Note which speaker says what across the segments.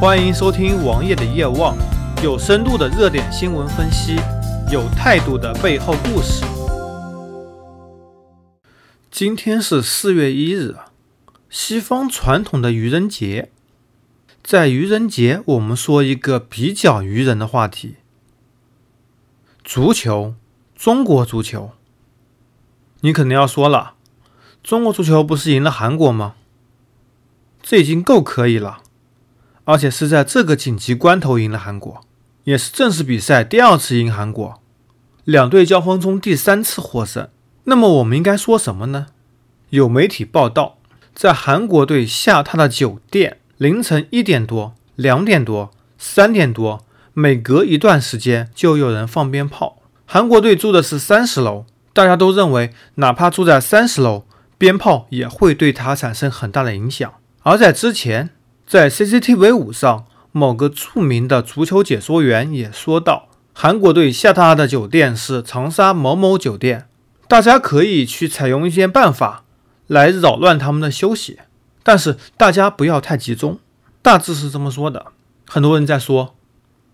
Speaker 1: 欢迎收听王爷的夜望，有深度的热点新闻分析，有态度的背后故事。今天是四月一日，西方传统的愚人节。在愚人节，我们说一个比较愚人的话题：足球，中国足球。你肯定要说了，中国足球不是赢了韩国吗？这已经够可以了。而且是在这个紧急关头赢了韩国，也是正式比赛第二次赢韩国，两队交锋中第三次获胜。那么我们应该说什么呢？有媒体报道，在韩国队下榻的酒店，凌晨一点多、两点多、三点多，每隔一段时间就有人放鞭炮。韩国队住的是三十楼，大家都认为，哪怕住在三十楼，鞭炮也会对他产生很大的影响。而在之前。在 CCTV 五上，某个著名的足球解说员也说到，韩国队下榻的酒店是长沙某某酒店，大家可以去采用一些办法来扰乱他们的休息，但是大家不要太集中。大致是这么说的。很多人在说，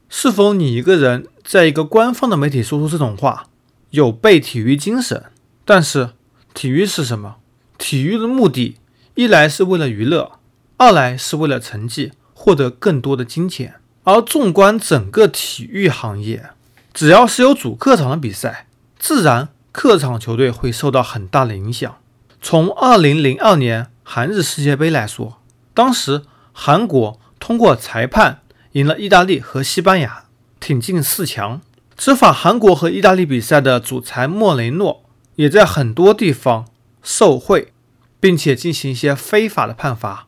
Speaker 1: 是否你一个人在一个官方的媒体说出这种话，有悖体育精神？但是体育是什么？体育的目的，一来是为了娱乐。二来是为了成绩获得更多的金钱，而纵观整个体育行业，只要是有主客场的比赛，自然客场球队会受到很大的影响。从二零零二年韩日世界杯来说，当时韩国通过裁判赢了意大利和西班牙，挺进四强。执法韩国和意大利比赛的主裁莫雷诺也在很多地方受贿，并且进行一些非法的判罚。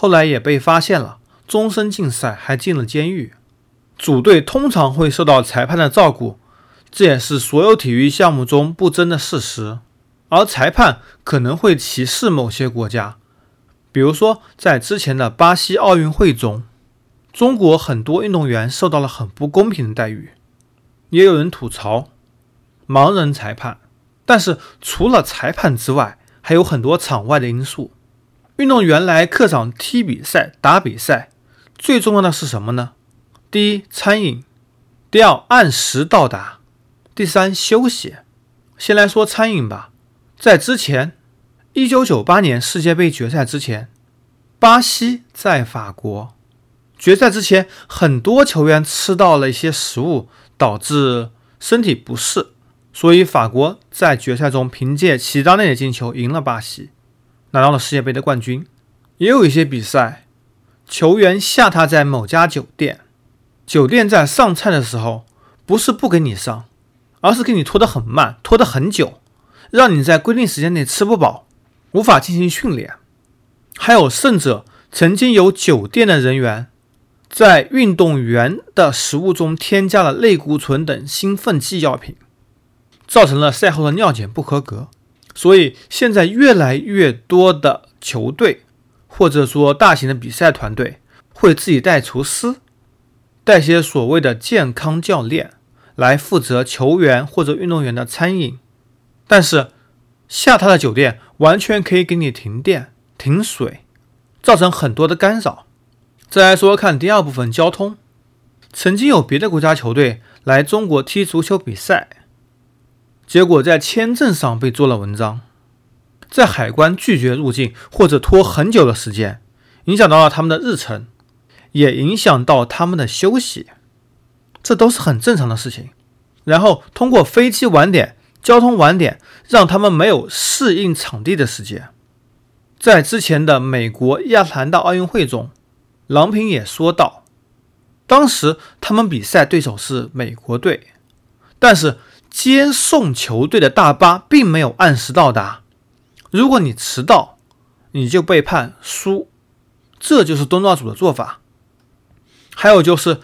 Speaker 1: 后来也被发现了，终身禁赛，还进了监狱。主队通常会受到裁判的照顾，这也是所有体育项目中不争的事实。而裁判可能会歧视某些国家，比如说在之前的巴西奥运会中，中国很多运动员受到了很不公平的待遇。也有人吐槽盲人裁判，但是除了裁判之外，还有很多场外的因素。运动员来客场踢比赛、打比赛，最重要的是什么呢？第一，餐饮；第二，按时到达；第三，休息。先来说餐饮吧。在之前，一九九八年世界杯决赛之前，巴西在法国决赛之前，很多球员吃到了一些食物，导致身体不适，所以法国在决赛中凭借齐达内的进球赢了巴西。拿到了世界杯的冠军，也有一些比赛，球员下榻在某家酒店，酒店在上菜的时候不是不给你上，而是给你拖得很慢，拖得很久，让你在规定时间内吃不饱，无法进行训练。还有甚者，曾经有酒店的人员在运动员的食物中添加了类固醇等兴奋剂药品，造成了赛后的尿检不合格。所以现在越来越多的球队，或者说大型的比赛团队，会自己带厨师，带些所谓的健康教练来负责球员或者运动员的餐饮。但是下榻的酒店完全可以给你停电、停水，造成很多的干扰。再来说说看第二部分交通，曾经有别的国家球队来中国踢足球比赛。结果在签证上被做了文章，在海关拒绝入境或者拖很久的时间，影响到了他们的日程，也影响到他们的休息，这都是很正常的事情。然后通过飞机晚点、交通晚点，让他们没有适应场地的时间。在之前的美国亚特兰大奥运会中，郎平也说到，当时他们比赛对手是美国队，但是。接送球队的大巴并没有按时到达，如果你迟到，你就被判输。这就是东道主的做法。还有就是，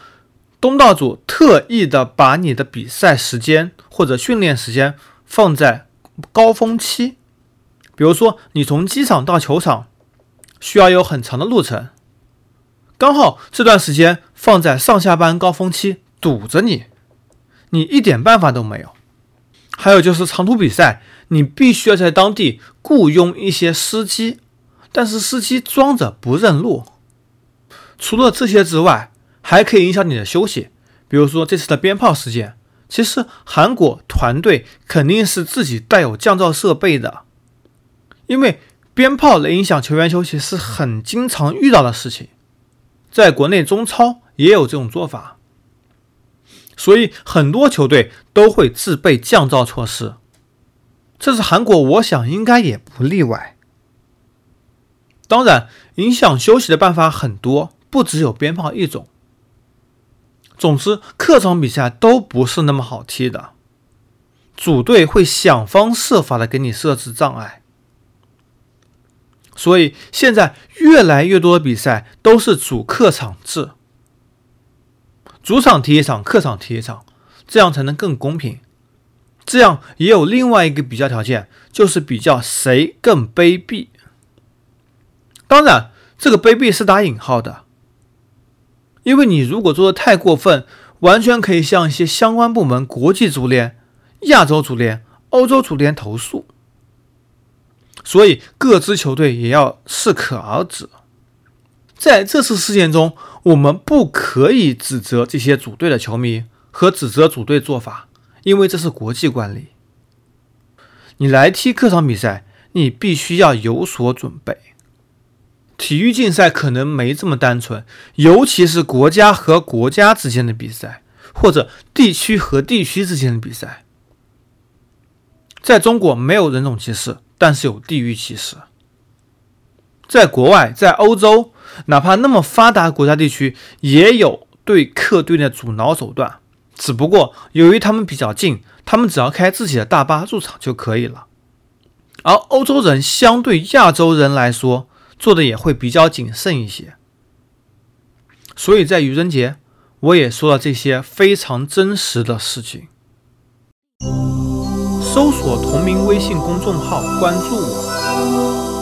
Speaker 1: 东道主特意的把你的比赛时间或者训练时间放在高峰期，比如说你从机场到球场需要有很长的路程，刚好这段时间放在上下班高峰期堵着你，你一点办法都没有。还有就是长途比赛，你必须要在当地雇佣一些司机，但是司机装着不认路。除了这些之外，还可以影响你的休息。比如说这次的鞭炮事件，其实韩国团队肯定是自己带有降噪设备的，因为鞭炮来影响球员休息是很经常遇到的事情。在国内中超也有这种做法，所以很多球队都会自备降噪措施。这是韩国，我想应该也不例外。当然，影响休息的办法很多，不只有鞭炮一种。总之，客场比赛都不是那么好踢的，主队会想方设法的给你设置障碍。所以现在越来越多的比赛都是主客场制，主场踢一场，客场踢一场，这样才能更公平。这样也有另外一个比较条件，就是比较谁更卑鄙。当然，这个卑鄙是打引号的，因为你如果做的太过分，完全可以向一些相关部门、国际足联、亚洲足联、欧洲足联投诉。所以各支球队也要适可而止。在这次事件中，我们不可以指责这些组队的球迷和指责组队做法，因为这是国际惯例。你来踢客场比赛，你必须要有所准备。体育竞赛可能没这么单纯，尤其是国家和国家之间的比赛，或者地区和地区之间的比赛。在中国，没有人种歧视。但是有地域歧视，在国外，在欧洲，哪怕那么发达国家地区，也有对客队的阻挠手段。只不过由于他们比较近，他们只要开自己的大巴入场就可以了。而欧洲人相对亚洲人来说，做的也会比较谨慎一些。所以在愚人节，我也说了这些非常真实的事情。搜索同名微信公众号，关注我。